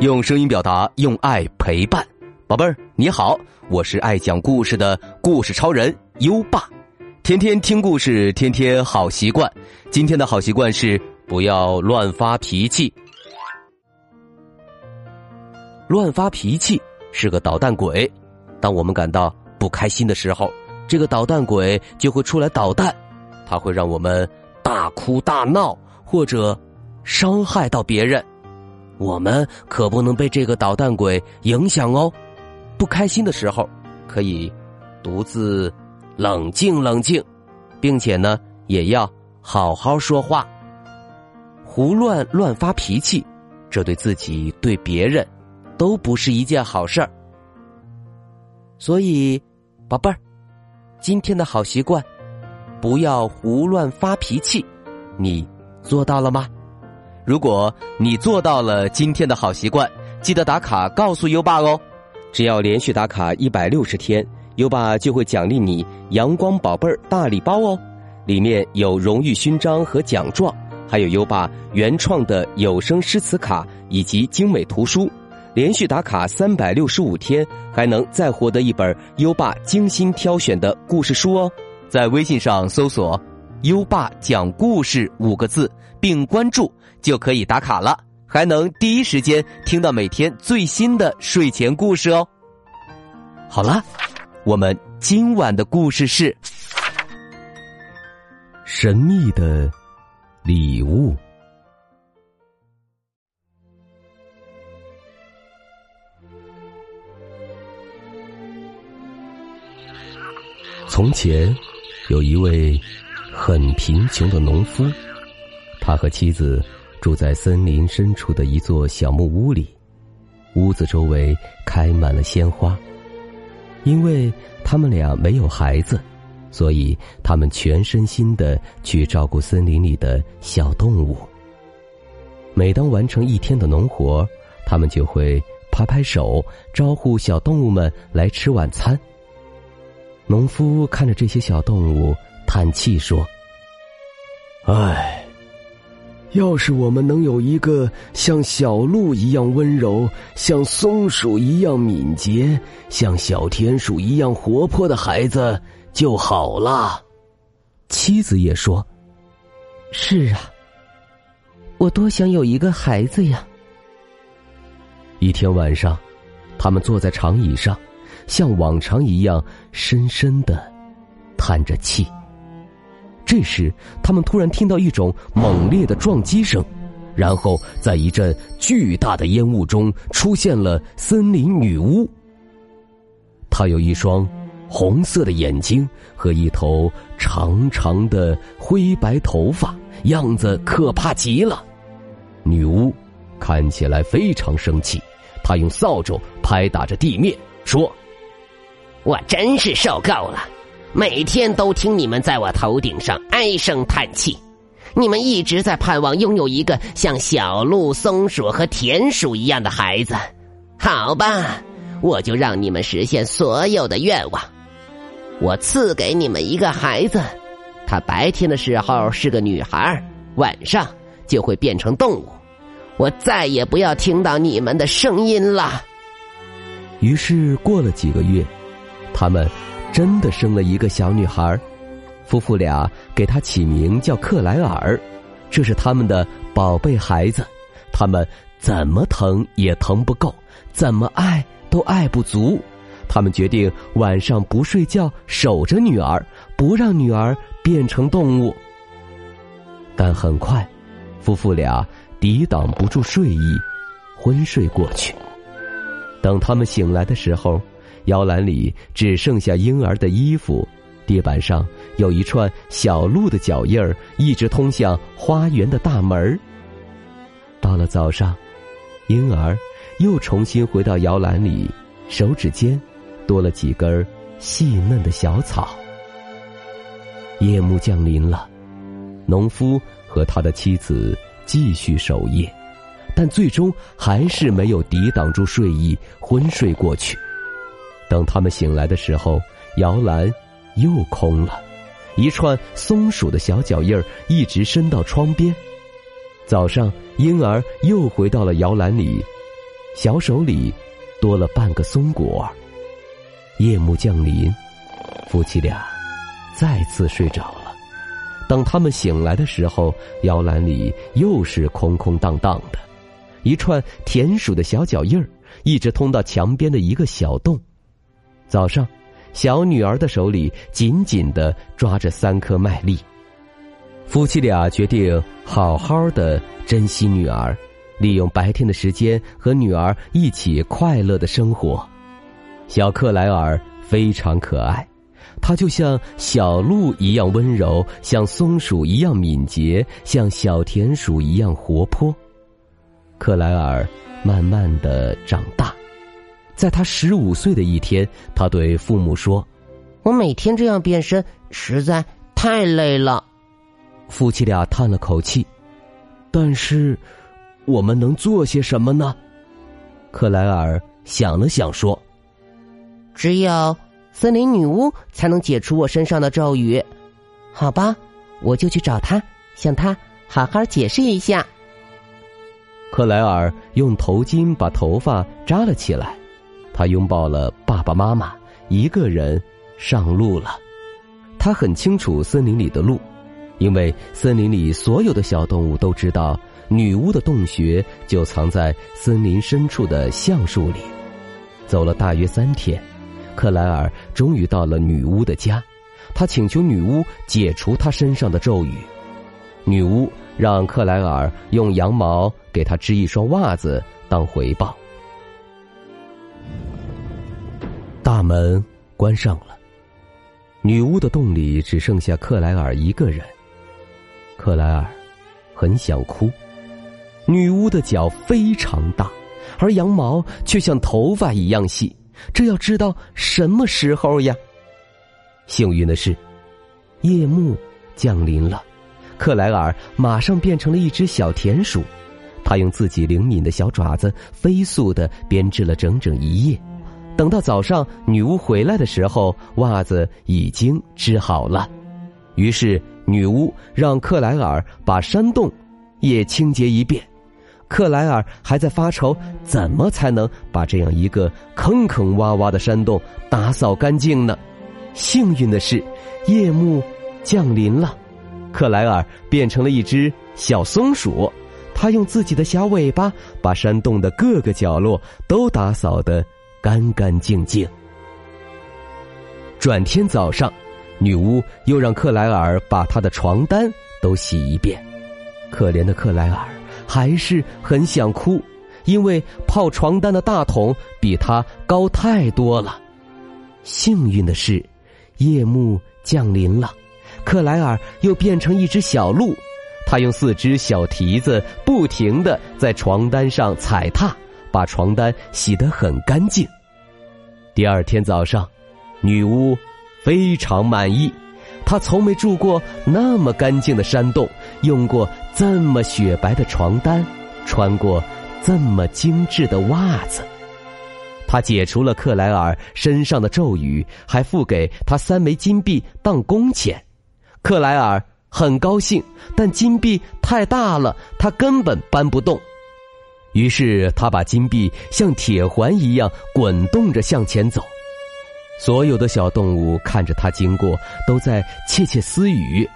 用声音表达，用爱陪伴，宝贝儿你好，我是爱讲故事的故事超人优爸，天天听故事，天天好习惯。今天的好习惯是不要乱发脾气。乱发脾气是个捣蛋鬼，当我们感到不开心的时候，这个捣蛋鬼就会出来捣蛋，他会让我们大哭大闹，或者伤害到别人。我们可不能被这个捣蛋鬼影响哦！不开心的时候，可以独自冷静冷静，并且呢，也要好好说话。胡乱乱发脾气，这对自己对别人都不是一件好事儿。所以，宝贝儿，今天的好习惯，不要胡乱发脾气，你做到了吗？如果你做到了今天的好习惯，记得打卡告诉优爸哦。只要连续打卡一百六十天，优爸就会奖励你“阳光宝贝儿”大礼包哦。里面有荣誉勋章和奖状，还有优爸原创的有声诗词卡以及精美图书。连续打卡三百六十五天，还能再获得一本优爸精心挑选的故事书哦。在微信上搜索“优爸讲故事”五个字，并关注。就可以打卡了，还能第一时间听到每天最新的睡前故事哦。好了，我们今晚的故事是神秘的礼物。从前，有一位很贫穷的农夫，他和妻子。住在森林深处的一座小木屋里，屋子周围开满了鲜花。因为他们俩没有孩子，所以他们全身心的去照顾森林里的小动物。每当完成一天的农活，他们就会拍拍手，招呼小动物们来吃晚餐。农夫看着这些小动物，叹气说：“唉。”要是我们能有一个像小鹿一样温柔、像松鼠一样敏捷、像小田鼠一样活泼的孩子就好了。妻子也说：“是啊，我多想有一个孩子呀。”一天晚上，他们坐在长椅上，像往常一样深深的叹着气。这时，他们突然听到一种猛烈的撞击声，然后在一阵巨大的烟雾中出现了森林女巫。她有一双红色的眼睛和一头长长的灰白头发，样子可怕极了。女巫看起来非常生气，她用扫帚拍打着地面，说：“我真是受够了。”每天都听你们在我头顶上唉声叹气，你们一直在盼望拥有一个像小鹿、松鼠和田鼠一样的孩子。好吧，我就让你们实现所有的愿望。我赐给你们一个孩子，他白天的时候是个女孩，晚上就会变成动物。我再也不要听到你们的声音了。于是过了几个月，他们。真的生了一个小女孩，夫妇俩给她起名叫克莱尔，这是他们的宝贝孩子。他们怎么疼也疼不够，怎么爱都爱不足。他们决定晚上不睡觉，守着女儿，不让女儿变成动物。但很快，夫妇俩抵挡不住睡意，昏睡过去。等他们醒来的时候。摇篮里只剩下婴儿的衣服，地板上有一串小鹿的脚印儿，一直通向花园的大门到了早上，婴儿又重新回到摇篮里，手指间多了几根细嫩的小草。夜幕降临了，农夫和他的妻子继续守夜，但最终还是没有抵挡住睡意，昏睡过去。等他们醒来的时候，摇篮又空了，一串松鼠的小脚印儿一直伸到窗边。早上，婴儿又回到了摇篮里，小手里多了半个松果。夜幕降临，夫妻俩再次睡着了。等他们醒来的时候，摇篮里又是空空荡荡的，一串田鼠的小脚印儿一直通到墙边的一个小洞。早上，小女儿的手里紧紧的抓着三颗麦粒。夫妻俩决定好好的珍惜女儿，利用白天的时间和女儿一起快乐的生活。小克莱尔非常可爱，她就像小鹿一样温柔，像松鼠一样敏捷，像小田鼠一样活泼。克莱尔慢慢的长大，在他十五岁的一天，他对父母说：“我每天这样变身，实在太累了。”夫妻俩叹了口气，但是我们能做些什么呢？克莱尔想了想说：“只有森林女巫才能解除我身上的咒语。好吧，我就去找她，向她好好解释一下。”克莱尔用头巾把头发扎了起来，他拥抱了爸爸妈妈，一个人上路了。他很清楚森林里的路。因为森林里所有的小动物都知道，女巫的洞穴就藏在森林深处的橡树里。走了大约三天，克莱尔终于到了女巫的家。他请求女巫解除他身上的咒语。女巫让克莱尔用羊毛给他织一双袜子当回报。把门关上了，女巫的洞里只剩下克莱尔一个人。克莱尔很想哭，女巫的脚非常大，而羊毛却像头发一样细。这要知道什么时候呀？幸运的是，夜幕降临了，克莱尔马上变成了一只小田鼠。他用自己灵敏的小爪子飞速的编织了整整一夜。等到早上女巫回来的时候，袜子已经织好了。于是。女巫让克莱尔把山洞也清洁一遍，克莱尔还在发愁怎么才能把这样一个坑坑洼洼的山洞打扫干净呢？幸运的是，夜幕降临了，克莱尔变成了一只小松鼠，他用自己的小尾巴把山洞的各个角落都打扫的干干净净。转天早上。女巫又让克莱尔把她的床单都洗一遍，可怜的克莱尔还是很想哭，因为泡床单的大桶比她高太多了。幸运的是，夜幕降临了，克莱尔又变成一只小鹿，他用四只小蹄子不停的在床单上踩踏，把床单洗得很干净。第二天早上，女巫。非常满意，她从没住过那么干净的山洞，用过这么雪白的床单，穿过这么精致的袜子。他解除了克莱尔身上的咒语，还付给他三枚金币当工钱。克莱尔很高兴，但金币太大了，他根本搬不动。于是他把金币像铁环一样滚动着向前走。所有的小动物看着他经过，都在窃窃私语：“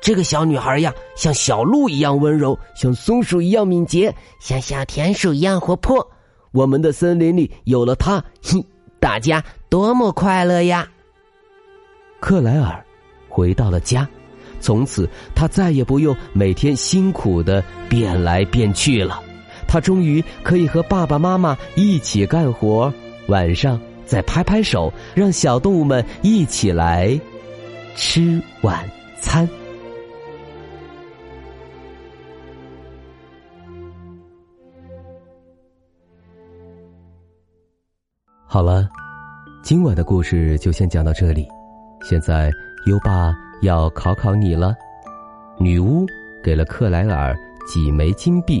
这个小女孩呀，像小鹿一样温柔，像松鼠一样敏捷，像小田鼠一样活泼。我们的森林里有了她，哼，大家多么快乐呀！”克莱尔回到了家，从此他再也不用每天辛苦的变来变去了。他终于可以和爸爸妈妈一起干活，晚上。再拍拍手，让小动物们一起来吃晚餐。好了，今晚的故事就先讲到这里。现在优爸要考考你了：女巫给了克莱尔几枚金币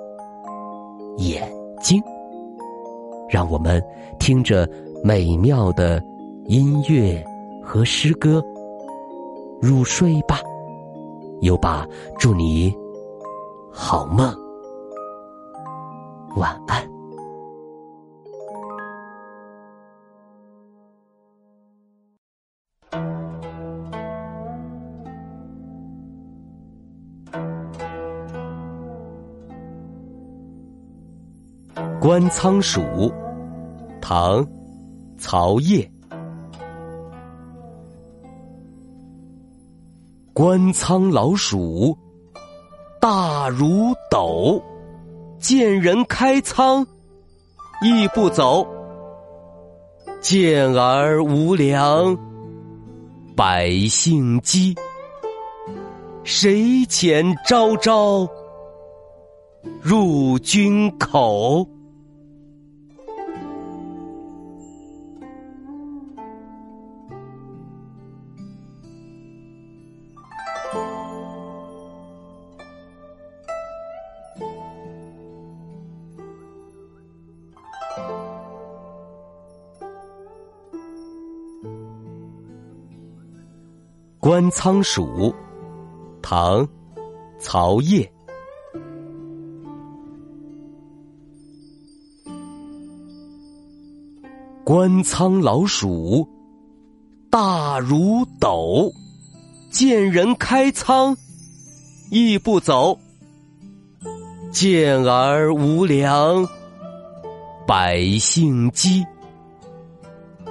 眼睛，让我们听着美妙的音乐和诗歌入睡吧。有吧祝你好梦，晚安。观仓鼠，唐，曹烨。观仓老鼠，大如斗，见人开仓，亦不走。见而无粮，百姓饥。谁遣朝朝，入君口？观仓鼠，唐，曹烨。观仓老鼠，大如斗，见人开仓，亦不走。见而无粮，百姓饥。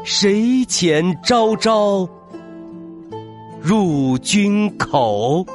谁遣朝朝？入君口。